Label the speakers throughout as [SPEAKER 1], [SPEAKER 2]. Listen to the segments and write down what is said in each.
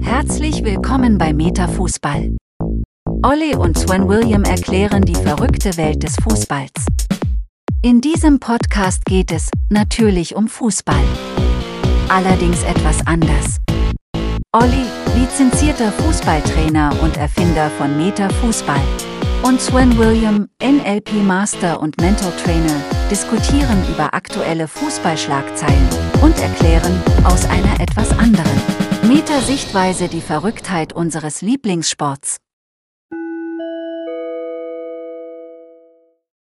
[SPEAKER 1] Herzlich willkommen bei Metafußball. Olli und Sven William erklären die verrückte Welt des Fußballs. In diesem Podcast geht es natürlich um Fußball. Allerdings etwas anders. Olli, lizenzierter Fußballtrainer und Erfinder von Metafußball. Und Sven William, NLP Master und Mental Trainer, diskutieren über aktuelle Fußballschlagzeilen und erklären aus einer etwas anderen Meta-Sichtweise die Verrücktheit unseres Lieblingssports.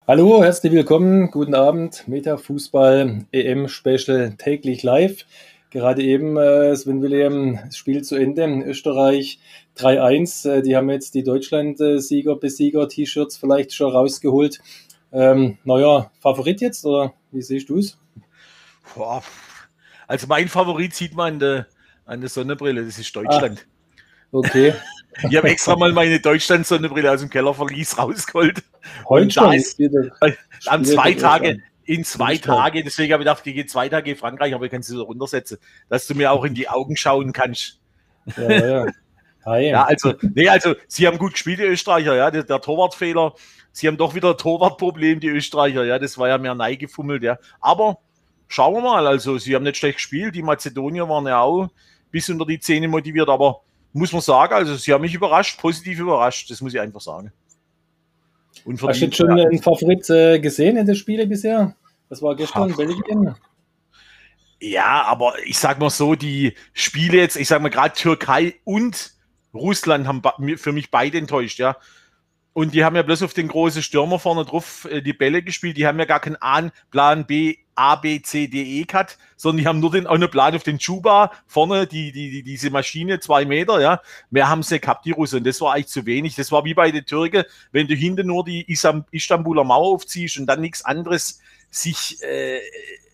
[SPEAKER 2] Hallo, herzlich willkommen, guten Abend, Meta-Fußball EM-Special täglich live. Gerade eben, äh, Sven William, das Spiel zu Ende, Österreich 3-1. Äh, die haben jetzt die Deutschland-Sieger, Besieger-T-Shirts vielleicht schon rausgeholt. Ähm, neuer Favorit jetzt oder wie siehst du es?
[SPEAKER 3] Also mein Favorit sieht man an der, an der Sonnenbrille, das ist Deutschland.
[SPEAKER 2] Ah, okay.
[SPEAKER 3] ich habe extra mal meine Deutschland-Sonnenbrille aus dem Kellerverlies rausgeholt.
[SPEAKER 2] Heute schon?
[SPEAKER 3] Ist, an zwei Tage, in zwei Tagen, deswegen habe ich gedacht, ich gehe zwei Tage in Frankreich, aber ich kann sie so runtersetzen, dass du mir auch in die Augen schauen kannst. Ja, ja. Ja, also, nee, also, sie haben gut gespielt, die Österreicher, ja, der, der Torwartfehler sie haben doch wieder ein Torwartproblem, die Österreicher. Ja, das war ja mehr neigefummelt, ja. Aber schauen wir mal. Also, sie haben nicht schlecht gespielt. Die Mazedonier waren ja auch bis unter die Zähne motiviert, aber muss man sagen, also sie haben mich überrascht, positiv überrascht, das muss ich einfach sagen.
[SPEAKER 2] Und Hast du jetzt schon einen Favorit äh, gesehen in den Spielen bisher? Das war gestern Ach. Belgien.
[SPEAKER 3] Ja, aber ich sag mal so, die Spiele jetzt, ich sag mal gerade Türkei und Russland haben für mich beide enttäuscht, ja. Und die haben ja bloß auf den großen Stürmer vorne drauf äh, die Bälle gespielt. Die haben ja gar keinen A, Plan B, A, B, C, D, E Cut, sondern die haben nur den einen Plan auf den Chuba vorne, die, die, die, diese Maschine, zwei Meter, ja. Mehr haben sie gehabt, die Russen. Das war eigentlich zu wenig. Das war wie bei den Türken, wenn du hinten nur die Istanbuler Mauer aufziehst und dann nichts anderes sich äh,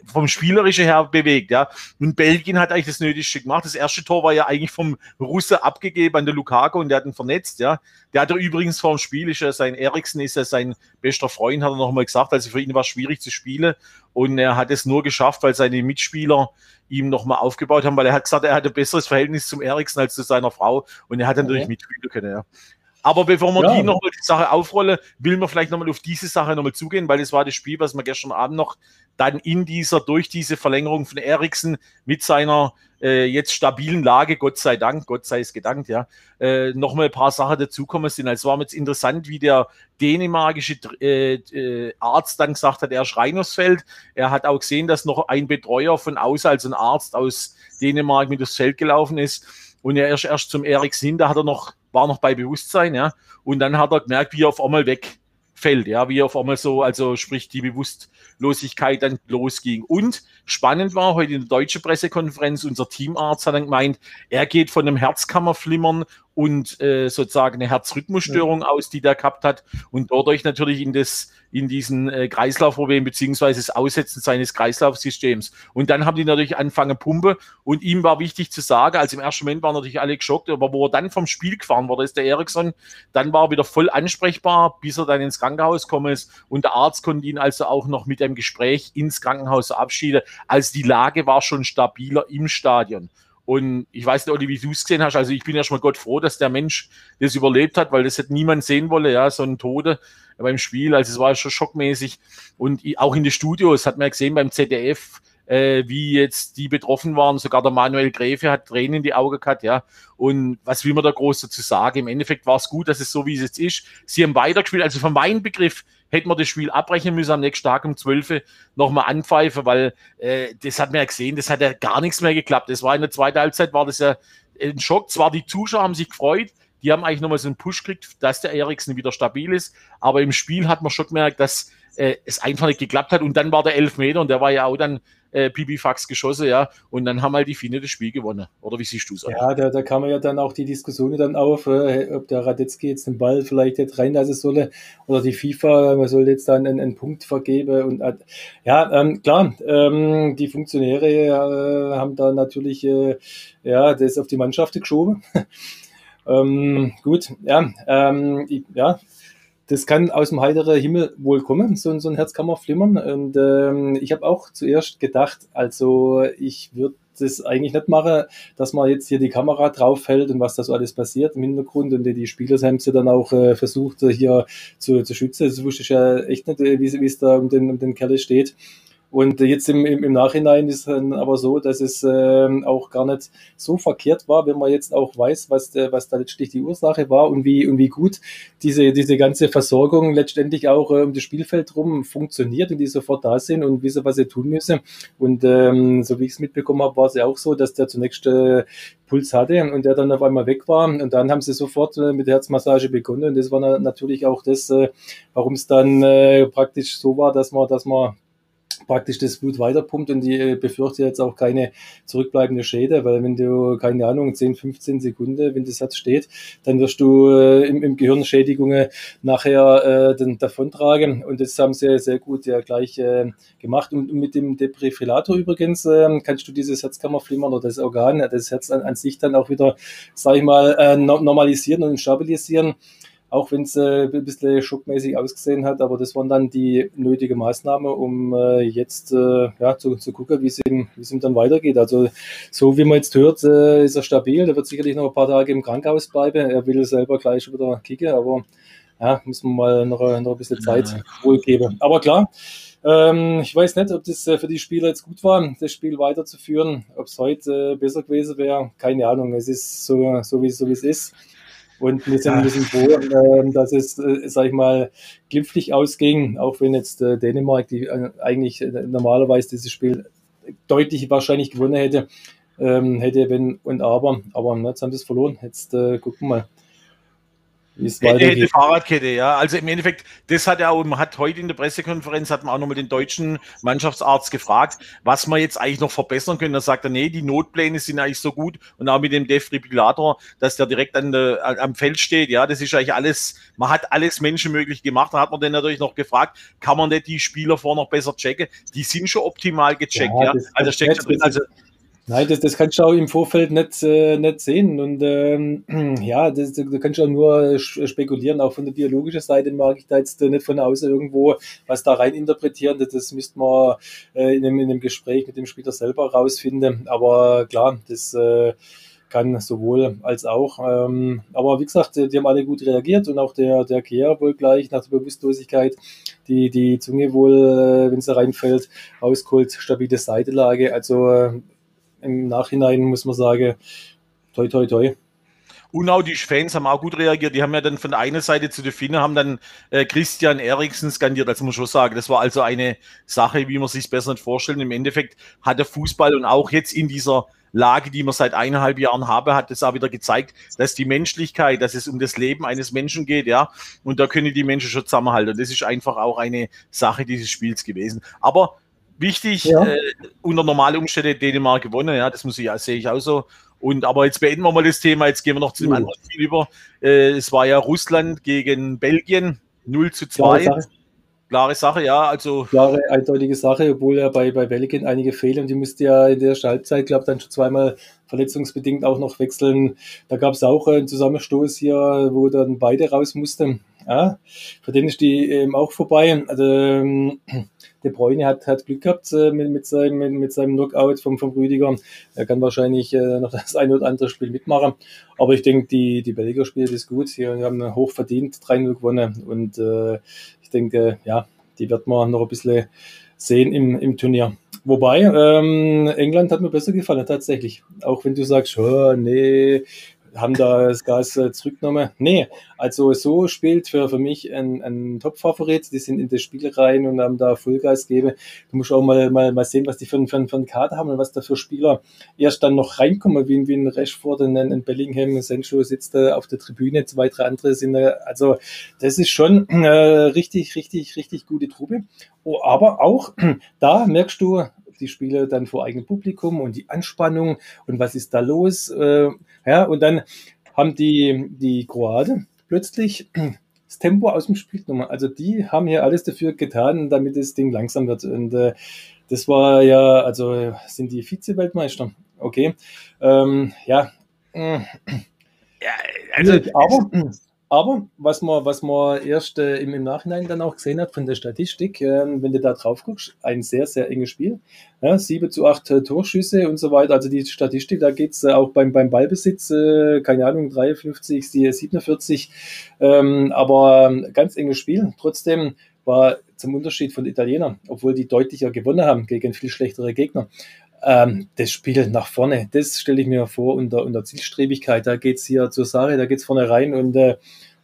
[SPEAKER 3] vom Spielerischen her bewegt, ja. Und Belgien hat eigentlich das Nötigste gemacht. Das erste Tor war ja eigentlich vom Russe abgegeben an der Lukaku und der hat ihn vernetzt, ja. Der hat er übrigens vor dem Spiel, ist ja sein Eriksen, ist ja sein bester Freund, hat er nochmal gesagt. Also für ihn war es schwierig zu spielen und er hat es nur geschafft, weil seine Mitspieler ihm nochmal aufgebaut haben, weil er hat gesagt, er hatte ein besseres Verhältnis zum Eriksen als zu seiner Frau und er hat natürlich okay. mitspielen können, ja. Aber bevor wir ja. die nochmal die Sache aufrollen, will man vielleicht nochmal auf diese Sache nochmal zugehen, weil das war das Spiel, was wir gestern Abend noch dann in dieser, durch diese Verlängerung von Eriksen mit seiner äh, jetzt stabilen Lage, Gott sei Dank, Gott sei es gedankt, ja, äh, nochmal ein paar Sachen dazukommen sind. Also war mir jetzt interessant, wie der dänemarkische äh, äh, Arzt dann gesagt hat, er ist Reinersfeld. Er hat auch gesehen, dass noch ein Betreuer von außen, also ein Arzt aus Dänemark mit aufs Feld gelaufen ist. Und er ist erst zum Eriksen hin, da hat er noch war noch bei Bewusstsein, ja. Und dann hat er gemerkt, wie er auf einmal wegfällt, ja, wie er auf einmal so, also sprich die Bewusstlosigkeit dann losging. Und spannend war heute in der deutschen Pressekonferenz, unser Teamarzt hat dann gemeint, er geht von einem Herzkammerflimmern und äh, sozusagen eine Herzrhythmusstörung ja. aus, die der gehabt hat und dadurch natürlich in das in diesen äh, Kreislaufproblem beziehungsweise das Aussetzen seines Kreislaufsystems. Und dann haben die natürlich angefangen Pumpe und ihm war wichtig zu sagen, also im ersten Moment waren natürlich alle geschockt, aber wo er dann vom Spiel gefahren wurde, ist der Eriksson, dann war er wieder voll ansprechbar, bis er dann ins Krankenhaus gekommen ist und der Arzt konnte ihn also auch noch mit einem Gespräch ins Krankenhaus verabschieden. Also die Lage war schon stabiler im Stadion. Und ich weiß nicht, Olli, wie du es gesehen hast. Also ich bin ja schon mal Gott froh, dass der Mensch das überlebt hat, weil das hätte niemand sehen wollen, ja, so ein Tode beim Spiel. Also es war schon schockmäßig. Und auch in den Studios hat man ja gesehen beim ZDF, äh, wie jetzt die betroffen waren. Sogar der Manuel Gräfe hat Tränen in die Augen gehabt, ja. Und was will man da groß dazu sagen? Im Endeffekt war es gut, dass es so wie es jetzt ist. Sie haben weitergespielt. Also von meinem Begriff hätten wir das Spiel abbrechen müssen am nächsten Tag um 12 nochmal anpfeifen, weil äh, das hat man ja gesehen, das hat ja gar nichts mehr geklappt. Das war in der zweiten Halbzeit, war das ja ein Schock. Zwar die Zuschauer haben sich gefreut, die haben eigentlich nochmal so einen Push gekriegt, dass der Eriksen wieder stabil ist, aber im Spiel hat man schon gemerkt, dass äh, es einfach nicht geklappt hat und dann war der Elfmeter und der war ja auch dann äh, Pipifax geschossen, ja, und dann haben halt die Finne das Spiel gewonnen. Oder wie siehst du es?
[SPEAKER 2] Ja, da, da kam ja dann auch die Diskussion dann auf, äh, ob der Radetzky jetzt den Ball vielleicht jetzt reinlassen solle oder die FIFA, man soll jetzt dann einen, einen Punkt vergeben und ja, ähm, klar, ähm, die Funktionäre äh, haben da natürlich äh, ja, das auf die Mannschaft geschoben. ähm, gut, ja, ähm, ja, das kann aus dem heiteren Himmel wohl kommen, so, so ein Herzkammerflimmern. Und ähm, ich habe auch zuerst gedacht, also ich würde das eigentlich nicht machen, dass man jetzt hier die Kamera drauf hält und was da so alles passiert im Hintergrund und die Spieler haben sie dann auch äh, versucht hier zu, zu schützen. Das wusste ich ja echt nicht, wie es da um den, um den Kerl steht. Und jetzt im, im, im Nachhinein ist dann aber so, dass es äh, auch gar nicht so verkehrt war, wenn man jetzt auch weiß, was, was da letztlich die Ursache war und wie, und wie gut diese, diese ganze Versorgung letztendlich auch äh, um das Spielfeld rum funktioniert und die sofort da sind und wissen, was sie tun müssen. Und ähm, so wie ich es mitbekommen habe, war es ja auch so, dass der zunächst äh, Puls hatte und der dann auf einmal weg war. Und dann haben sie sofort äh, mit der Herzmassage begonnen. Und das war na natürlich auch das, äh, warum es dann äh, praktisch so war, dass man, dass man praktisch das Blut weiterpumpt und die äh, befürchte jetzt auch keine zurückbleibende Schäde, weil wenn du, keine Ahnung, 10, 15 Sekunden, wenn das Herz steht, dann wirst du äh, im, im Gehirn Schädigungen nachher äh, dann davontragen. Und das haben sie sehr gut ja gleich äh, gemacht. Und mit dem Defibrillator übrigens äh, kannst du dieses Herzkammerflimmern oder das Organ, das Herz an, an sich dann auch wieder, sag ich mal, äh, normalisieren und stabilisieren auch wenn es äh, ein bisschen schockmäßig ausgesehen hat, aber das waren dann die nötige Maßnahmen, um äh, jetzt äh, ja, zu, zu gucken, wie es, ihm, wie es ihm dann weitergeht. Also so wie man jetzt hört, äh, ist er stabil, der wird sicherlich noch ein paar Tage im Krankenhaus bleiben. Er will selber gleich wieder kicken, aber ja, müssen wir mal noch, noch ein bisschen Zeit ja. wohl geben. Aber klar, ähm, ich weiß nicht, ob das äh, für die Spieler jetzt gut war, das Spiel weiterzuführen. Ob es heute äh, besser gewesen wäre, keine Ahnung. Es ist so, so wie, so wie es ist. Und wir sind, wir sind froh, äh, dass es, äh, sag ich mal, glimpflich ausging, auch wenn jetzt äh, Dänemark, die äh, eigentlich normalerweise dieses Spiel deutlich wahrscheinlich gewonnen hätte, ähm, hätte, wenn und aber. Aber ne, jetzt haben sie es verloren. Jetzt gucken wir mal
[SPEAKER 3] weitergeht. Hätte Fahrradkette, ja. Also im Endeffekt, das hat ja auch, man hat heute in der Pressekonferenz, hat man auch nochmal den deutschen Mannschaftsarzt gefragt, was man jetzt eigentlich noch verbessern können. Da sagt er, nee, die Notpläne sind eigentlich so gut und auch mit dem Defibrillator, dass der direkt an der, am Feld steht, ja, das ist eigentlich alles, man hat alles menschenmöglich gemacht. Da hat man dann natürlich noch gefragt, kann man nicht die Spieler vor noch besser checken? Die sind schon optimal gecheckt, ja. ja. Also steckt drin, also
[SPEAKER 2] Nein, das, das kannst du auch im Vorfeld nicht, äh, nicht sehen. Und ähm, ja, das, da kannst du auch nur spekulieren. Auch von der biologischen Seite mag ich da jetzt nicht von außen irgendwo was da rein interpretieren. Das, das müsste man äh, in, einem, in einem Gespräch mit dem Spieler selber rausfinden. Aber klar, das äh, kann sowohl als auch. Ähm, aber wie gesagt, die haben alle gut reagiert und auch der, der Kehr wohl gleich nach der Bewusstlosigkeit die, die Zunge wohl, äh, wenn sie reinfällt, ausgeholt, stabile Seitelage. Also äh, im Nachhinein muss man sagen, toi, toi, toi.
[SPEAKER 3] Und Fans haben auch gut reagiert. Die haben ja dann von der einen Seite zu den Finnen haben dann äh, Christian Eriksen skandiert, das muss man schon sagen. Das war also eine Sache, wie man sich besser nicht vorstellen. Im Endeffekt hat der Fußball und auch jetzt in dieser Lage, die wir seit eineinhalb Jahren haben, hat es auch wieder gezeigt, dass die Menschlichkeit, dass es um das Leben eines Menschen geht, ja. Und da können die Menschen schon zusammenhalten. Und das ist einfach auch eine Sache dieses Spiels gewesen. Aber Wichtig, ja. äh, unter normalen Umständen Dänemark gewonnen, ja, das muss ich, sehe ich auch so. Und aber jetzt beenden wir mal das Thema, jetzt gehen wir noch zu dem anderen Spiel über. Äh, es war ja Russland gegen Belgien 0 zu 2. Klare Sache, Klare Sache ja. Also
[SPEAKER 2] Klare, eindeutige Sache, obwohl ja bei, bei Belgien einige fehlen. Die musste ja in der Halbzeit, glaube ich, dann schon zweimal verletzungsbedingt auch noch wechseln. Da gab es auch einen Zusammenstoß hier, wo dann beide raus mussten. Ja, für den ist die eben auch vorbei. Also, ähm, De Bruyne hat, hat Glück gehabt äh, mit, mit, seinem, mit, mit seinem Knockout vom, vom Rüdiger. Er kann wahrscheinlich äh, noch das eine oder andere Spiel mitmachen. Aber ich denke, die, die Belgier spielen das gut. Sie haben hoch verdient 3-0 gewonnen. Und äh, ich denke, ja, die wird man noch ein bisschen sehen im, im Turnier. Wobei, ähm, England hat mir besser gefallen, tatsächlich. Auch wenn du sagst, oh, nee, haben da das Gas äh, zurückgenommen. Nee, also so spielt für, für mich ein, ein Top-Favorit. Die sind in das Spiel rein und haben da Vollgas gegeben. Du musst auch mal, mal, mal sehen, was die für, für, für einen Kader haben und was da für Spieler erst dann noch reinkommen, wie, wie ein Rashford, ein, ein Bellingham, ein Sancho sitzt da auf der Tribüne, zwei, drei andere sind da. Also das ist schon äh, richtig, richtig, richtig gute Truppe. Oh, aber auch da merkst du, die Spiele dann vor eigenem Publikum und die Anspannung und was ist da los. Äh, ja, und dann haben die, die Kroaten plötzlich das Tempo aus dem Spiel genommen. Also die haben hier alles dafür getan, damit das Ding langsam wird. Und äh, das war ja, also sind die Vize-Weltmeister. Okay. Ähm, ja.
[SPEAKER 3] ja. Also, aber,
[SPEAKER 2] Aber was man, was man erst äh, im, im, Nachhinein dann auch gesehen hat von der Statistik, äh, wenn du da drauf guckst, ein sehr, sehr enges Spiel. Ja, 7 zu 8 äh, Torschüsse und so weiter. Also die Statistik, da geht's äh, auch beim, beim Ballbesitz, äh, keine Ahnung, 53, 47, ähm, aber ähm, ganz enges Spiel. Trotzdem war zum Unterschied von Italienern, obwohl die deutlicher gewonnen haben gegen viel schlechtere Gegner, ähm, das Spiel nach vorne, das stelle ich mir vor unter, unter Zielstrebigkeit. Da geht's hier zur Sache, da geht's vorne rein und äh,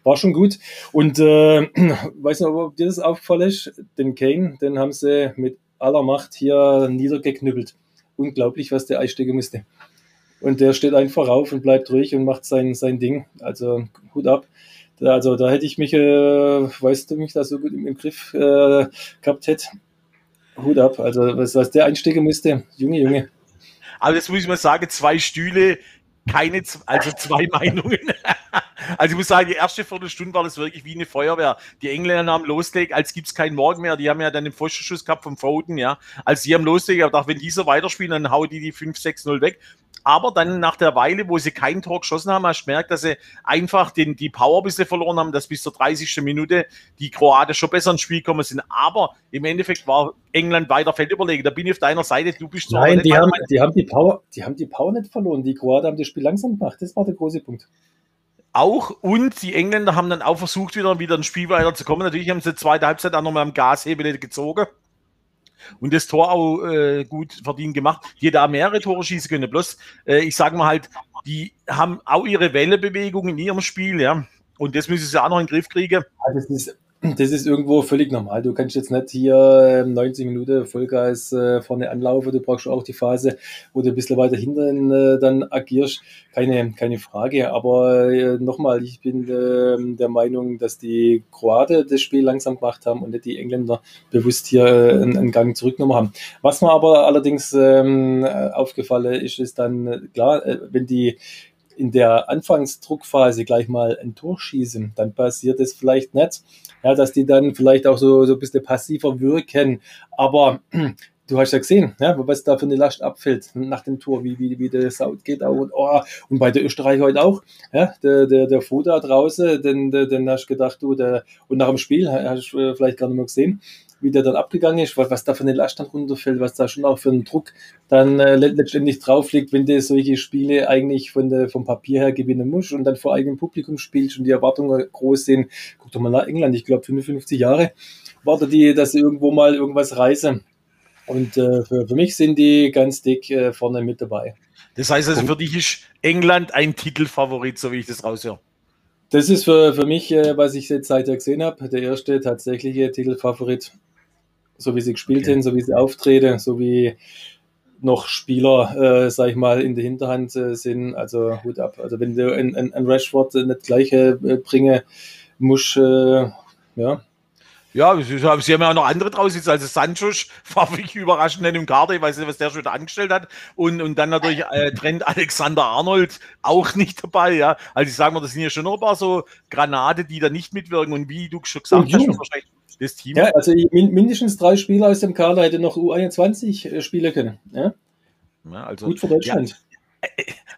[SPEAKER 2] war schon gut. Und äh, weiß nicht, ob dir das aufgefallen ist, den Kane, den haben sie mit aller Macht hier niedergeknüppelt. Unglaublich, was der einstecken musste. Und der steht einfach auf und bleibt ruhig und macht sein, sein Ding. Also Hut ab. Also da hätte ich mich, äh, weißt du, mich da so gut im, im Griff äh, gehabt hätte. Hut ab. Also was, was der einstecken musste, Junge, Junge.
[SPEAKER 3] Aber das muss ich mal sagen, zwei Stühle, keine, also zwei Meinungen. Also ich muss sagen, die erste Viertelstunde war das wirklich wie eine Feuerwehr. Die Engländer haben losgelegt, als gibt es keinen Morgen mehr. Die haben ja dann den Pfostenschuss gehabt vom Foden, ja. Als sie haben losgelegt, ich gedacht, wenn dieser weiterspielen, dann hauen die die 5-6-0 weg. Aber dann nach der Weile, wo sie kein Tor geschossen haben, hast du gemerkt, dass sie einfach den, die Power ein bisschen verloren haben, dass bis zur 30. Minute die Kroaten schon besser ins Spiel gekommen sind. Aber im Endeffekt war England weiter Feldüberlegen. Da bin ich auf deiner Seite, du bist
[SPEAKER 2] Nein, die haben, die, haben die, Power, die haben die Power nicht verloren. Die Kroaten haben das Spiel langsam gemacht. Das war der große Punkt
[SPEAKER 3] auch und die Engländer haben dann auch versucht, wieder, wieder ein Spiel weiterzukommen. Natürlich haben sie die zweite Halbzeit auch nochmal am Gashebel gezogen und das Tor auch äh, gut verdient gemacht. Die da mehrere Tore schießen können. Bloß, äh, ich sage mal halt, die haben auch ihre Wellebewegung in ihrem Spiel, ja. Und das müssen sie auch noch in den Griff kriegen.
[SPEAKER 2] Ja, das ist das ist irgendwo völlig normal. Du kannst jetzt nicht hier 90 ähm, Minuten Vollgas äh, vorne anlaufen. Du brauchst auch die Phase, wo du ein bisschen weiter hinten äh, dann agierst. Keine, keine Frage. Aber äh, nochmal, ich bin äh, der Meinung, dass die Kroaten das Spiel langsam gemacht haben und nicht die Engländer bewusst hier einen, Gang zurückgenommen haben. Was mir aber allerdings ähm, aufgefallen ist, ist dann, klar, wenn die in der Anfangsdruckphase gleich mal ein Tor schießen, dann passiert es vielleicht nicht ja, dass die dann vielleicht auch so, so ein bisschen passiver wirken. Aber du hast ja gesehen, ja, was da für eine Last abfällt nach dem Tor, wie, wie, wie der Saut geht auch und, oh, und bei der Österreich heute auch, ja, der, der, der Foda draußen, den, den, den hast du gedacht, du, der, und nach dem Spiel hast du vielleicht gar nicht mehr gesehen, wie der dann abgegangen ist, was, was da für eine Last dann runterfällt, was da schon auch für einen Druck dann äh, letztendlich drauf liegt, wenn du solche Spiele eigentlich von der, vom Papier her gewinnen musst und dann vor eigenem Publikum spielst und die Erwartungen groß sind. Guck doch mal nach England, ich glaube 55 Jahre wartet die, dass sie irgendwo mal irgendwas reisen. Und äh, für, für mich sind die ganz dick äh, vorne mit dabei.
[SPEAKER 3] Das heißt also, für dich ist England ein Titelfavorit, so wie ich das raushöre.
[SPEAKER 2] Das ist für, für mich, äh, was ich jetzt seither gesehen habe, der erste tatsächliche Titelfavorit so wie sie gespielt okay. sind, so wie sie auftreten, so wie noch Spieler, äh, sag ich mal, in der Hinterhand äh, sind. Also Hut ab. Also wenn du ein, ein, ein Rashford nicht gleiche äh, bringen musst, äh, ja.
[SPEAKER 3] Ja, sie haben ja auch noch andere draußen. Also Sancho war wirklich überraschend in dem Kader. Ich weiß nicht, was der schon da angestellt hat. Und, und dann natürlich äh, Trent Alexander Arnold auch nicht dabei. Ja, Also ich sage mal, das sind ja schon noch ein paar so Granate, die da nicht mitwirken. Und wie du schon gesagt hast, wahrscheinlich
[SPEAKER 2] das Team. Ja, also mindestens drei Spieler aus dem Kader hätte noch U21 äh, spielen können. Ja?
[SPEAKER 3] ja also, Gut für Deutschland. Ja.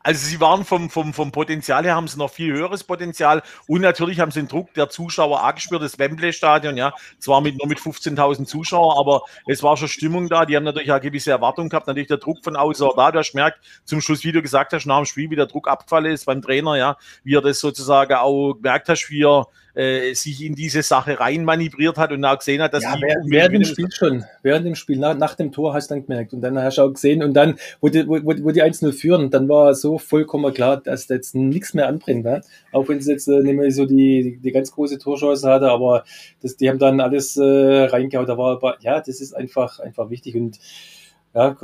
[SPEAKER 3] Also sie waren vom, vom, vom Potenzial her, haben sie noch viel höheres Potenzial. Und natürlich haben sie den Druck der Zuschauer auch gespürt, das Wembley-Stadion, ja, zwar mit, nur mit 15.000 Zuschauern, aber es war schon Stimmung da, die haben natürlich auch gewisse Erwartungen gehabt, natürlich der Druck von außen. Da, du hast gemerkt, zum Schluss, wie du gesagt hast, nach dem Spiel, wie der Druck abgefallen ist beim Trainer, ja, wie er das sozusagen auch gemerkt hast, wie er äh, sich in diese Sache rein manövriert hat und auch gesehen hat, dass
[SPEAKER 2] ja, die während, während dem Spiel schon, während dem Spiel, nach, nach, dem Tor hast du dann gemerkt und dann hast du auch gesehen und dann, wo die, wo, wo die 1-0 führen, dann war so vollkommen klar, dass da jetzt nichts mehr anbringt, ne? auch wenn es jetzt äh, nicht mehr so die, die, die, ganz große Torchance hatte, aber das, die haben dann alles äh, reingehauen, da war, aber, ja, das ist einfach, einfach wichtig und ja,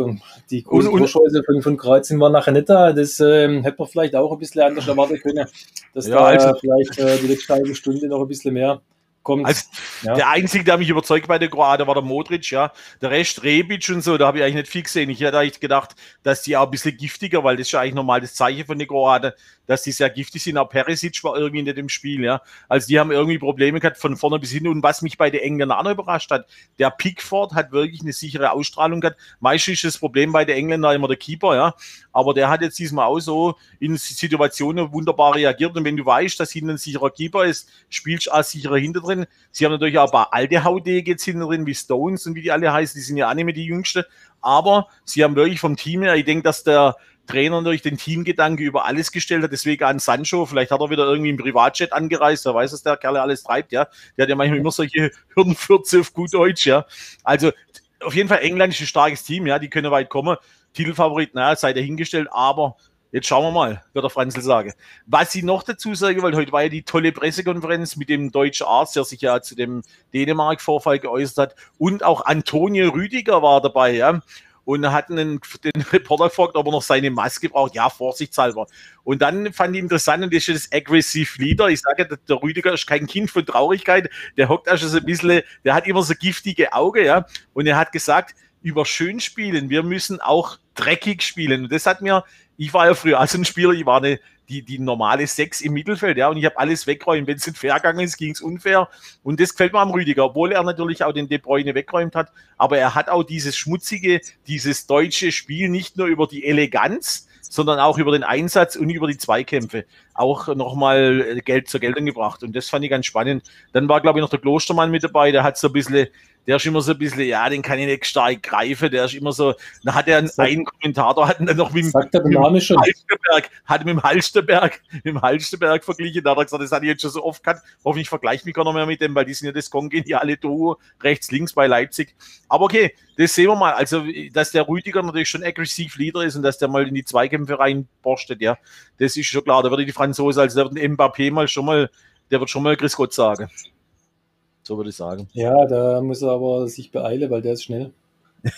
[SPEAKER 2] die große Torschance von, von Kroatien war nachher nicht da. Das ähm, hätte man vielleicht auch ein bisschen anders erwarten können, dass ja, da also, vielleicht äh, die letzte halbe Stunde noch ein bisschen mehr kommt.
[SPEAKER 3] Also, ja. Der Einzige, der mich überzeugt bei der Kroaten, war der Modric, ja. Der Rest, Rebic und so, da habe ich eigentlich nicht viel gesehen. Ich hätte eigentlich gedacht, dass die auch ein bisschen giftiger, weil das ist ja eigentlich normal das Zeichen von den Kroaten, dass die sehr giftig sind. Auch Perisic war irgendwie nicht im Spiel, ja. Also die haben irgendwie Probleme gehabt von vorne bis hinten. Und was mich bei den Engländern auch überrascht hat, der Pickford hat wirklich eine sichere Ausstrahlung gehabt. Meistens ist das Problem bei den Engländern immer der Keeper, ja. Aber der hat jetzt diesmal auch so in Situationen wunderbar reagiert. Und wenn du weißt, dass hinten ein sicherer Keeper ist, spielst du auch sicherer hinter drin. Sie haben natürlich auch ein paar alte Haudege jetzt hinten drin, wie Stones und wie die alle heißen. Die sind ja auch nicht mehr die Jüngste. Aber sie haben wirklich vom Team her, ich denke, dass der Trainer durch den Teamgedanke über alles gestellt hat. Deswegen an Sancho, vielleicht hat er wieder irgendwie im Privatjet angereist, wer weiß, was der Kerl alles treibt, ja. Der hat ja manchmal immer solche Hürdenfürze auf gut Deutsch, ja. Also auf jeden Fall England ist ein starkes Team, ja, die können weit kommen. Titelfavorit, naja, sei dahingestellt, aber Jetzt schauen wir mal, wird der Franzl sagen. Was ich noch dazu sagen wollte, heute war ja die tolle Pressekonferenz mit dem deutschen Arzt, der sich ja zu dem Dänemark-Vorfall geäußert hat. Und auch Antonio Rüdiger war dabei, ja und hat einen, den Reporter gefragt, ob er noch seine Maske braucht. Ja, vorsichtshalber. Und dann fand ich interessant, und das ist das Aggressive Leader. Ich sage, der Rüdiger ist kein Kind von Traurigkeit. Der hockt auch schon so ein bisschen, der hat immer so giftige Augen, ja. Und er hat gesagt, über schön spielen, wir müssen auch dreckig spielen. Und das hat mir, ich war ja früher als ein Spieler, ich war eine die, die normale Sechs im Mittelfeld, ja, und ich habe alles wegräumen. Wenn es nicht fair gegangen ist, ging es unfair. Und das gefällt mir am Rüdiger, obwohl er natürlich auch den De Bruyne wegräumt hat. Aber er hat auch dieses schmutzige, dieses deutsche Spiel nicht nur über die Eleganz, sondern auch über den Einsatz und über die Zweikämpfe auch nochmal Geld zur Geltung gebracht. Und das fand ich ganz spannend. Dann war, glaube ich, noch der Klostermann mit dabei, der hat so ein bisschen der ist immer so ein bisschen, ja, den kann ich nicht stark greifen, der ist immer so, da hat er einen, einen Kommentator, hat dann noch mit,
[SPEAKER 2] Sagt der Name schon.
[SPEAKER 3] Halsterberg, hat mit dem Halsterberg, mit dem Halsterberg verglichen, da hat er gesagt, das hat ich jetzt schon so oft gehabt, hoffentlich vergleiche ich mich gar noch mehr mit dem, weil die sind ja das kongeniale Duo, rechts, links bei Leipzig, aber okay, das sehen wir mal, also, dass der Rüdiger natürlich schon aggressiv Leader ist und dass der mal in die Zweikämpfe reinborstet, ja, das ist schon klar, da würde die Franzose, also der wird Mbappé mal schon mal, der wird schon mal Chris Gott sagen. So würde ich sagen.
[SPEAKER 2] Ja, da muss er aber sich beeilen, weil der ist schnell.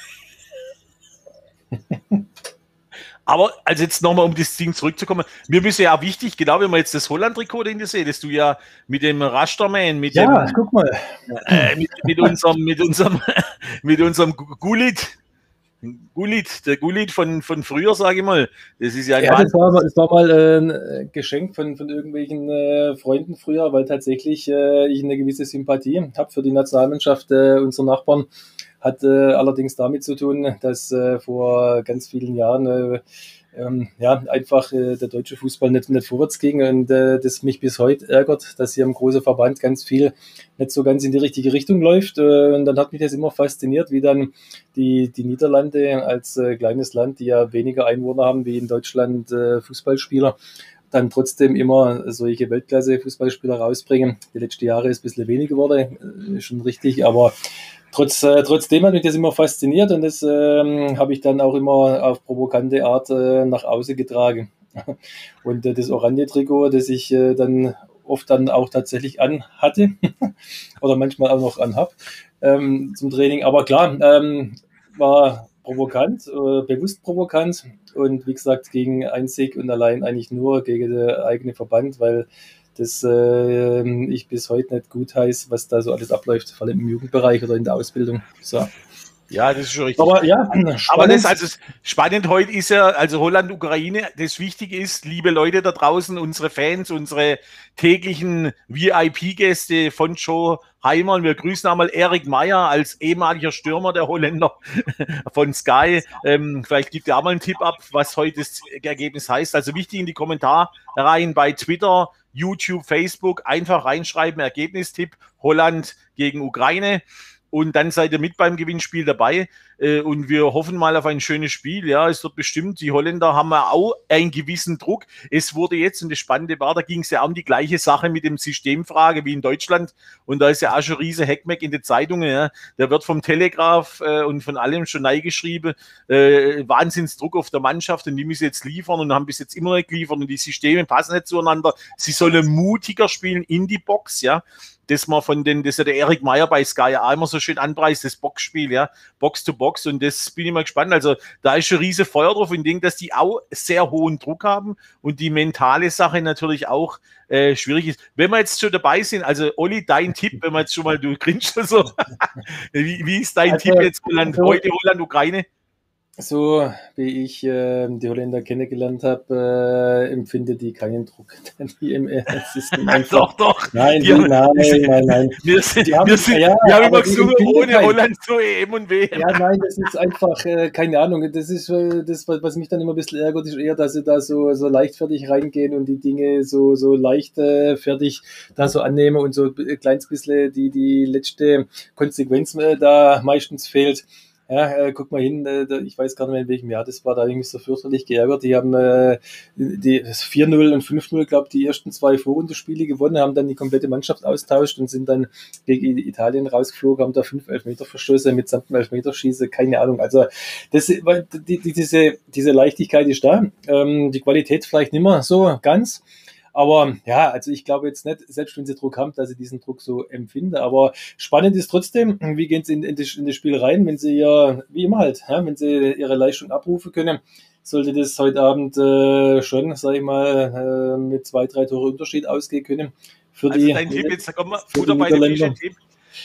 [SPEAKER 3] Aber also jetzt nochmal, um das Ding zurückzukommen, mir ist ja wichtig, genau wenn man jetzt das Holland-Trikot in dir seht, dass du ja mit dem Rasterman, mit
[SPEAKER 2] ja,
[SPEAKER 3] dem,
[SPEAKER 2] guck mal.
[SPEAKER 3] Äh, mit, mit, unserem, mit unserem, mit unserem Gulit, Gulit, der Gulit von, von früher, sage ich mal. Das ist ja,
[SPEAKER 2] ja das, war, das war mal äh, ein Geschenk von, von irgendwelchen äh, Freunden früher, weil tatsächlich äh, ich eine gewisse Sympathie habe für die Nationalmannschaft äh, unserer Nachbarn. Hat äh, allerdings damit zu tun, dass äh, vor ganz vielen Jahren ähm, ja, einfach äh, der deutsche Fußball nicht, nicht vorwärts ging und äh, das mich bis heute ärgert, dass hier im großen Verband ganz viel nicht so ganz in die richtige Richtung läuft. Äh, und dann hat mich das immer fasziniert, wie dann die, die Niederlande als äh, kleines Land, die ja weniger Einwohner haben wie in Deutschland äh, Fußballspieler, dann trotzdem immer solche Weltklasse-Fußballspieler rausbringen. Die letzten Jahre ist ein bisschen weniger geworden, äh, schon richtig, aber trotz, äh, trotzdem hat mich das immer fasziniert und das ähm, habe ich dann auch immer auf provokante Art äh, nach außen getragen. Und äh, das Oranje-Trikot, das ich äh, dann oft dann auch tatsächlich an hatte oder manchmal auch noch anhab ähm, zum Training. Aber klar, ähm, war provokant, äh, bewusst provokant und wie gesagt gegen einzig und allein eigentlich nur gegen den eigenen Verband, weil das äh, ich bis heute nicht gut heiße, was da so alles abläuft, vor allem im Jugendbereich oder in der Ausbildung. So.
[SPEAKER 3] Ja, das ist schon richtig.
[SPEAKER 2] Aber ja,
[SPEAKER 3] spannend. aber das also spannend heute ist ja, also Holland, Ukraine, das Wichtige ist, liebe Leute da draußen, unsere Fans, unsere täglichen VIP-Gäste von Joe Heimann. Wir grüßen einmal Erik Meyer als ehemaliger Stürmer der Holländer von Sky. Ähm, vielleicht gibt er auch mal einen Tipp ab, was heute das Ergebnis heißt. Also wichtig in die Kommentare rein bei Twitter, YouTube, Facebook, einfach reinschreiben, Ergebnistipp Holland gegen Ukraine und dann seid ihr mit beim Gewinnspiel dabei. Äh, und wir hoffen mal auf ein schönes Spiel. Ja, es wird bestimmt. Die Holländer haben ja auch einen gewissen Druck. Es wurde jetzt, und das Spannende war, da ging es ja um die gleiche Sache mit dem Systemfrage wie in Deutschland. Und da ist ja auch schon riese Heckmeck in den Zeitungen. Ja. Der wird vom Telegraph äh, und von allem schon neigeschrieben. Äh, Wahnsinnsdruck auf der Mannschaft und die müssen jetzt liefern und haben bis jetzt immer nicht geliefert und die Systeme passen nicht zueinander. Sie sollen mutiger spielen in die Box, ja das man von den, das ist ja der Erik Meyer bei Sky auch immer so schön anpreist, das Boxspiel, ja, Box to Box und das bin ich mal gespannt. Also da ist schon riese Feuer drauf und ich denke, dass die auch sehr hohen Druck haben und die mentale Sache natürlich auch äh, schwierig ist. Wenn wir jetzt schon dabei sind, also Olli, dein Tipp, wenn wir jetzt schon mal, du grinst so, wie, wie ist dein also, Tipp jetzt Holland, heute Holland, Ukraine?
[SPEAKER 2] So wie ich äh, die Holländer kennengelernt habe, äh, empfinde die keinen Druck. Die
[SPEAKER 3] doch, doch.
[SPEAKER 2] Nein, die, nein, nein, nein, nein.
[SPEAKER 3] Wir sind, die haben, wir sind, ja, wir haben immer gesungen, ohne kein, Holland zur EM und WM.
[SPEAKER 2] Ja, nein, das ist einfach, äh, keine Ahnung, das ist äh, das, was mich dann immer ein bisschen ärgert, ist eher, dass sie da so, so leichtfertig reingehen und die Dinge so, so leicht äh, fertig da so annehmen und so ein kleines bisschen die, die letzte Konsequenz äh, da meistens fehlt. Ja, äh, guck mal hin, äh, ich weiß gar nicht mehr in welchem Jahr das war, da habe ich mich so fürchterlich geärgert. Die haben äh, die 4-0 und 5-0, glaube die ersten zwei Vorrundenspiele gewonnen, haben dann die komplette Mannschaft austauscht und sind dann gegen Italien rausgeflogen, haben da 5 Elfmeter verschossen mit samt Elfmeterschieße, keine Ahnung. Also das, die, die, diese, diese Leichtigkeit ist da, ähm, die Qualität vielleicht nicht mehr so ganz. Aber ja, also ich glaube jetzt nicht, selbst wenn sie Druck haben, dass sie diesen Druck so empfinden. Aber spannend ist trotzdem, wie gehen sie in, in, das, in das Spiel rein, wenn sie ja, wie immer halt, ja, wenn sie ihre Leistung abrufen können sollte das heute Abend äh, schon, sag ich mal, äh, mit zwei, drei Tore Unterschied ausgehen können.
[SPEAKER 3] Für also die, dein Tipp jetzt, da kommen wir, Futter bei dem Tipp.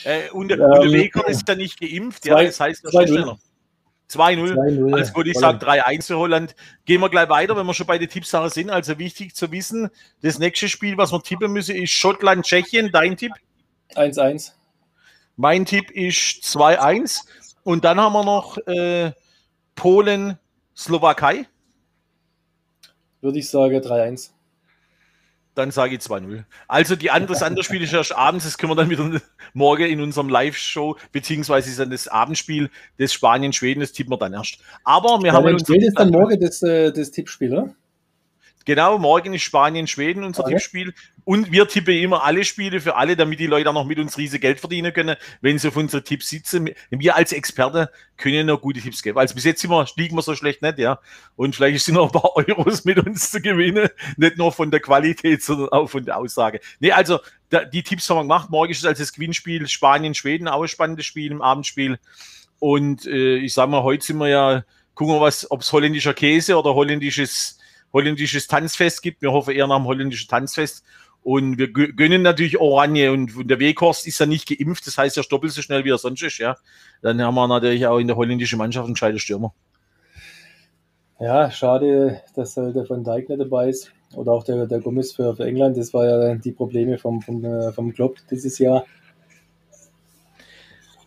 [SPEAKER 3] Äh, und der, ähm, Weger ist ja nicht geimpft, zwei, ja, das heißt, der schneller. 2-0. Also würde ich sagen 3-1 für Holland. Gehen wir gleich weiter, wenn wir schon bei den Tippsachen sind. Also wichtig zu wissen, das nächste Spiel, was wir tippen müssen, ist Schottland, Tschechien. Dein Tipp?
[SPEAKER 2] 1-1.
[SPEAKER 3] Mein Tipp ist 2-1. Und dann haben wir noch äh, Polen, Slowakei.
[SPEAKER 2] Würde ich sagen 3-1
[SPEAKER 3] dann sage ich 2-0. Also die andere, das andere Spiel ist erst abends, das können wir dann wieder morgen in unserem Live-Show, beziehungsweise ist dann das Abendspiel des Spanien-Schweden, das tippen wir dann erst. Aber wir haben
[SPEAKER 2] uns. Schweden ist dann morgen das, äh, das Tippspiel, oder?
[SPEAKER 3] Genau, morgen ist Spanien, Schweden unser okay. Tippspiel. Und wir tippen immer alle Spiele für alle, damit die Leute auch noch mit uns riesig Geld verdienen können, wenn sie auf unsere Tipps sitzen. Wir als Experte können noch gute Tipps geben. Also bis jetzt wir, liegen wir so schlecht nicht, ja. Und vielleicht sind noch ein paar Euros mit uns zu gewinnen. Nicht nur von der Qualität, sondern auch von der Aussage. Nee, also da, die Tipps haben wir gemacht. Morgen ist es als das Gewinnspiel Spanien, Schweden, auch ein spannendes Spiel im Abendspiel. Und äh, ich sag mal, heute sind wir ja, gucken wir was, ob es holländischer Käse oder holländisches holländisches Tanzfest gibt. Wir hoffen eher nach dem holländischen Tanzfest. Und wir gönnen natürlich Oranje und der Weghorst ist ja nicht geimpft, das heißt, er doppelt so schnell wie er sonst ist, ja. Dann haben wir natürlich auch in der holländischen Mannschaft einen gescheiten Stürmer.
[SPEAKER 2] Ja, schade, dass halt der Van Dijk nicht dabei ist. Oder auch der, der Gomez für, für England. Das war ja die Probleme vom, vom, äh, vom Klopp dieses Jahr.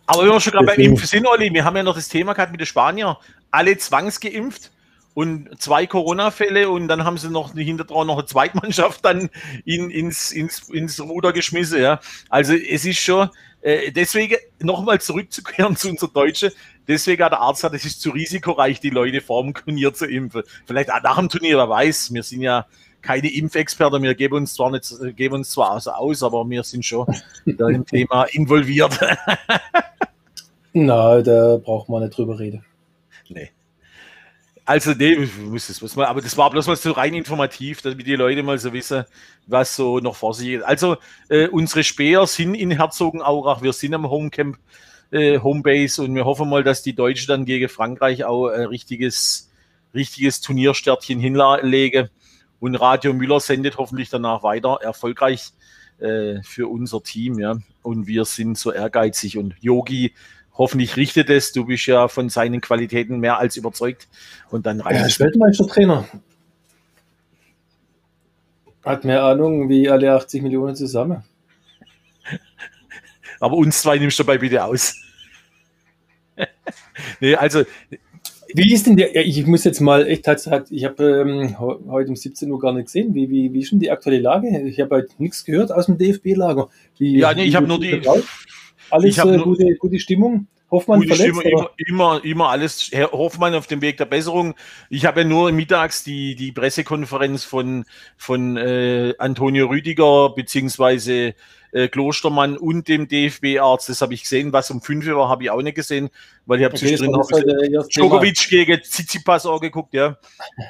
[SPEAKER 3] Aber wenn wir schon gerade beim Impfen sind, Olli, wir haben ja noch das Thema gehabt mit den Spaniern. Alle zwangsgeimpft und zwei Corona-Fälle und dann haben sie noch hinterher noch eine Zweitmannschaft dann in, ins, ins, ins Ruder geschmissen. Ja. Also es ist schon, äh, deswegen nochmal zurückzukehren zu unserer Deutschen, deswegen hat der Arzt gesagt, es ist zu risikoreich, die Leute vor dem Turnier zu impfen. Vielleicht auch nach dem Turnier, wer weiß, wir sind ja keine Impfexperten, wir geben uns zwar nicht, geben uns zwar also aus, aber wir sind schon da im Thema involviert.
[SPEAKER 2] Na, da braucht man nicht drüber reden.
[SPEAKER 3] Nee. Also, nee, muss das, muss man, aber das war bloß mal so rein informativ, damit die Leute mal so wissen, was so noch vor sich geht. Also, äh, unsere Speer sind in Herzogenaurach, wir sind am Homecamp, äh, Homebase und wir hoffen mal, dass die Deutschen dann gegen Frankreich auch ein richtiges, richtiges Turnierstärtchen hinlegen. Und Radio Müller sendet hoffentlich danach weiter erfolgreich äh, für unser Team, ja. Und wir sind so ehrgeizig und Yogi hoffentlich richtet es. Du bist ja von seinen Qualitäten mehr als überzeugt. Und dann
[SPEAKER 2] reicht ja, es. Weltmeistertrainer. Hat mehr Ahnung wie alle 80 Millionen zusammen.
[SPEAKER 3] Aber uns zwei nimmst du dabei bitte aus. nee, also.
[SPEAKER 2] Wie ist denn der, ich muss jetzt mal echt, ich habe ähm, heute um 17 Uhr gar nicht gesehen, wie, wie, wie ist denn die aktuelle Lage? Ich habe halt nichts gehört aus dem DFB-Lager.
[SPEAKER 3] Ja, nee, ich habe nur die,
[SPEAKER 2] alles ich äh, gute, gute Stimmung. Hoffmann
[SPEAKER 3] gute verletzt, Stimmung, immer, immer, immer alles. Herr Hoffmann auf dem Weg der Besserung. Ich habe ja nur mittags die, die Pressekonferenz von, von äh, Antonio Rüdiger beziehungsweise äh, Klostermann und dem DFB-Arzt. Das habe ich gesehen. Was um 5 Uhr war, habe ich auch nicht gesehen, weil ich habe okay, zwischendrin noch Djokovic gegen Tsitsipas auch geguckt. Ja.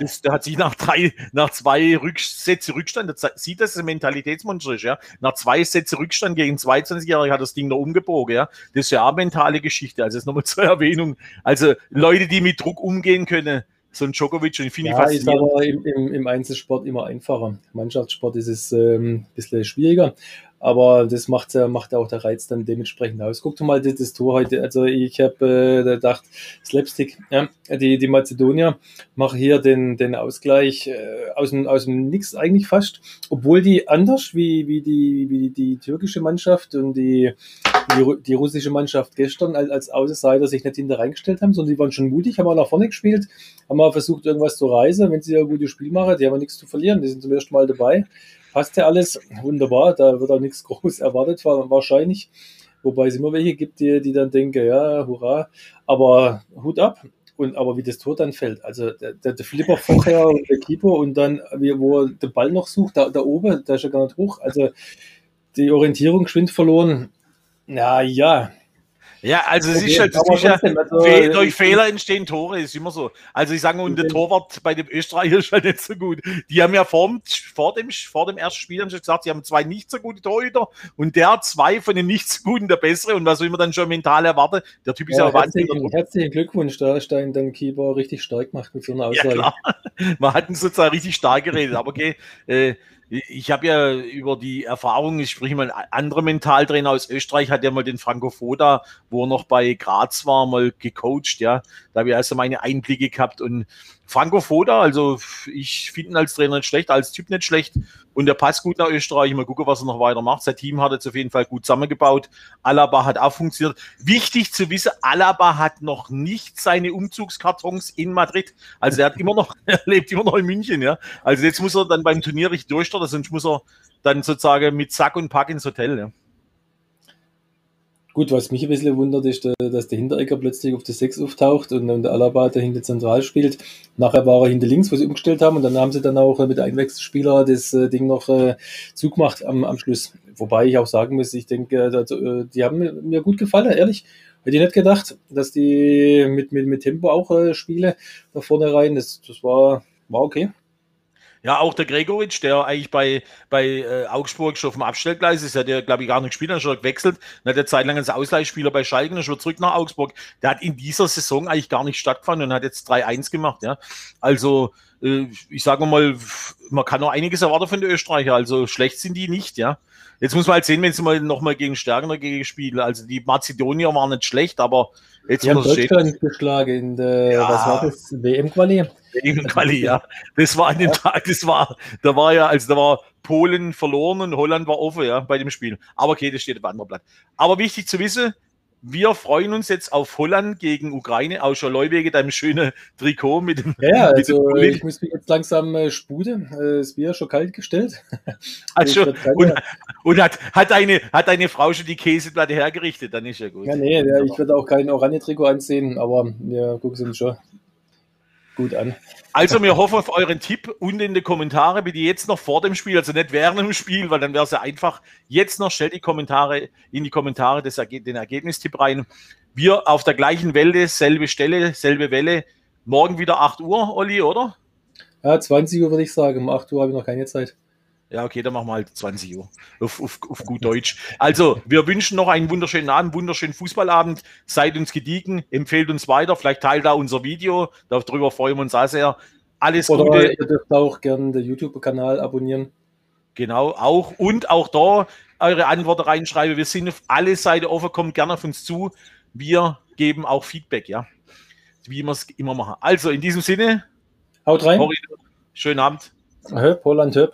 [SPEAKER 3] Das, der hat sich nach drei, nach zwei Rücksätze Rückstand, das sieht, es ein Mentalitätsmonster ist. Ja. Nach zwei Sätze Rückstand gegen 22-Jährige hat das Ding noch umgebogen. Ja. Das ist ja auch eine mentale Geschichte. Also das nochmal zur Erwähnung. Also Leute, die mit Druck umgehen können, so ein Djokovic und finde
[SPEAKER 2] ja, ich ist aber im, im, im, Einzelsport immer einfacher. Mannschaftssport ist es ähm, ein bisschen schwieriger. Aber das macht, macht auch der Reiz dann dementsprechend aus. Guck doch mal das, das Tor heute. Also ich habe äh, gedacht, Slapstick, ja, die, die Mazedonier machen hier den, den Ausgleich äh, aus, dem, aus dem Nix eigentlich fast. Obwohl die anders wie, wie, die, wie die türkische Mannschaft und die, die, die russische Mannschaft gestern als, als Außenseiter sich nicht hinter reingestellt haben, sondern die waren schon mutig, haben auch nach vorne gespielt, haben auch versucht, irgendwas zu reisen. Wenn sie ja ein gutes Spiel machen, die haben ja nichts zu verlieren. Die sind zum ersten Mal dabei passt ja alles wunderbar, da wird auch nichts groß erwartet wahrscheinlich. Wobei es immer welche gibt, die, die dann denken, ja, hurra, aber Hut ab. Und aber wie das Tor dann fällt, also der, der, der Flipper vorher und der Keeper und dann, wie, wo er den Ball noch sucht, da, da oben, da ist er gar nicht hoch. Also die Orientierung geschwind verloren. Na ja,
[SPEAKER 3] also es ist halt sicher, durch Fehler entstehen Tore, ist immer so. Also ich sage, und der Torwart bei dem Österreicher ist halt nicht so gut. Die haben ja vor, vor, dem, vor dem ersten Spiel haben schon gesagt, sie haben zwei nicht so gute Torhüter und der zwei von den nicht so guten der bessere und was will man dann schon mental erwarten? Der Typ ist ja, ja
[SPEAKER 2] wahnsinnig. Herzlichen, herzlichen Glückwunsch, da ist dein, dein Keeper richtig stark gemacht mit so einer Aussage. Ja, klar.
[SPEAKER 3] Man hat ihn sozusagen richtig stark geredet, aber okay, äh, ich habe ja über die Erfahrung, ich spreche mal, ein anderer Mentaltrainer aus Österreich hat ja mal den Franco Foda, wo er noch bei Graz war, mal gecoacht, ja. Da habe ich also meine Einblicke gehabt und Franco Foda, also ich finde ihn als Trainer nicht schlecht, als Typ nicht schlecht und der passt gut nach Österreich. Mal gucken, was er noch weiter macht. Sein Team hat jetzt auf jeden Fall gut zusammengebaut. Alaba hat auch funktioniert. Wichtig zu wissen, Alaba hat noch nicht seine Umzugskartons in Madrid. Also er hat immer noch, er lebt immer noch in München, ja. Also jetzt muss er dann beim Turnier richtig durchstarten, sonst muss er dann sozusagen mit Sack und Pack ins Hotel, ja.
[SPEAKER 2] Gut, was mich ein bisschen wundert, ist, äh, dass der Hinteregger plötzlich auf der 6 auftaucht und, und der Alaba dahinter zentral spielt. Nachher war er hinter links, wo sie umgestellt haben und dann haben sie dann auch äh, mit Einwechselspieler das äh, Ding noch zugemacht am, am Schluss. Wobei ich auch sagen muss, ich denke, die haben mir gut gefallen, ehrlich. Hätte ich nicht gedacht, dass die mit, mit, mit Tempo auch äh, spiele da vorne rein. Das, das war, war okay.
[SPEAKER 3] Ja, auch der Gregoritsch, der eigentlich bei, bei äh, Augsburg schon auf dem Abstellgleis ist, der, glaube ich, gar nicht gespielt, hat schon gewechselt. Dann hat er zeitlang als Ausleihspieler bei Schalke und schon zurück nach Augsburg. Der hat in dieser Saison eigentlich gar nicht stattgefunden und hat jetzt 3-1 gemacht. Ja. Also, ich sage mal, man kann noch einiges erwarten von den Österreicher. Also schlecht sind die nicht, ja. Jetzt muss man halt sehen, wenn sie mal nochmal gegen Stärkener gegen spielen. Also die Mazedonier waren nicht schlecht, aber
[SPEAKER 2] jetzt die haben Deutschland stehen. geschlagen in der, ja. was war das, WM-Quali?
[SPEAKER 3] WM-Quali, ja. Das war an dem Tag, das war, da war ja, also da war Polen verloren und Holland war offen, ja, bei dem Spiel. Aber okay, das steht auf einem Blatt. Aber wichtig zu wissen, wir freuen uns jetzt auf Holland gegen Ukraine, auch schon Leuwege, deinem schönen Trikot mit dem.
[SPEAKER 2] Ja, also dem ich muss mich jetzt langsam äh, spuden. Äh, es wird ja schon kalt gestellt.
[SPEAKER 3] Also, und, und hat, hat, eine, hat eine Frau schon die Käseplatte hergerichtet, dann ist ja gut.
[SPEAKER 2] Ja, nee, ja, ich würde auch kein Oranje-Trikot ansehen, aber wir gucken es uns schon gut an.
[SPEAKER 3] Also wir hoffen auf euren Tipp und in die Kommentare bitte jetzt noch vor dem Spiel, also nicht während dem Spiel, weil dann wäre es ja einfach. Jetzt noch stellt die Kommentare in die Kommentare des, den Ergebnistipp rein. Wir auf der gleichen Welle, selbe Stelle, selbe Welle. Morgen wieder 8 Uhr, Olli, oder?
[SPEAKER 2] Ja, 20 Uhr würde ich sagen. Um 8 Uhr habe ich noch keine Zeit.
[SPEAKER 3] Ja, okay, dann machen wir halt 20 Uhr auf, auf, auf gut Deutsch. Also, wir wünschen noch einen wunderschönen Abend, wunderschönen Fußballabend. Seid uns gediegen, empfehlt uns weiter, vielleicht teilt da unser Video, darüber freuen wir uns auch sehr. Alles
[SPEAKER 2] Oder Gute. Ihr dürft auch gerne den YouTube-Kanal abonnieren.
[SPEAKER 3] Genau, auch und auch da eure Antworten reinschreiben. Wir sind auf alle Seiten offen, kommt gerne auf uns zu. Wir geben auch Feedback, ja. Wie wir es immer machen. Also, in diesem Sinne.
[SPEAKER 2] Haut rein.
[SPEAKER 3] Schönen Abend.
[SPEAKER 2] Höp, Holland, Höp.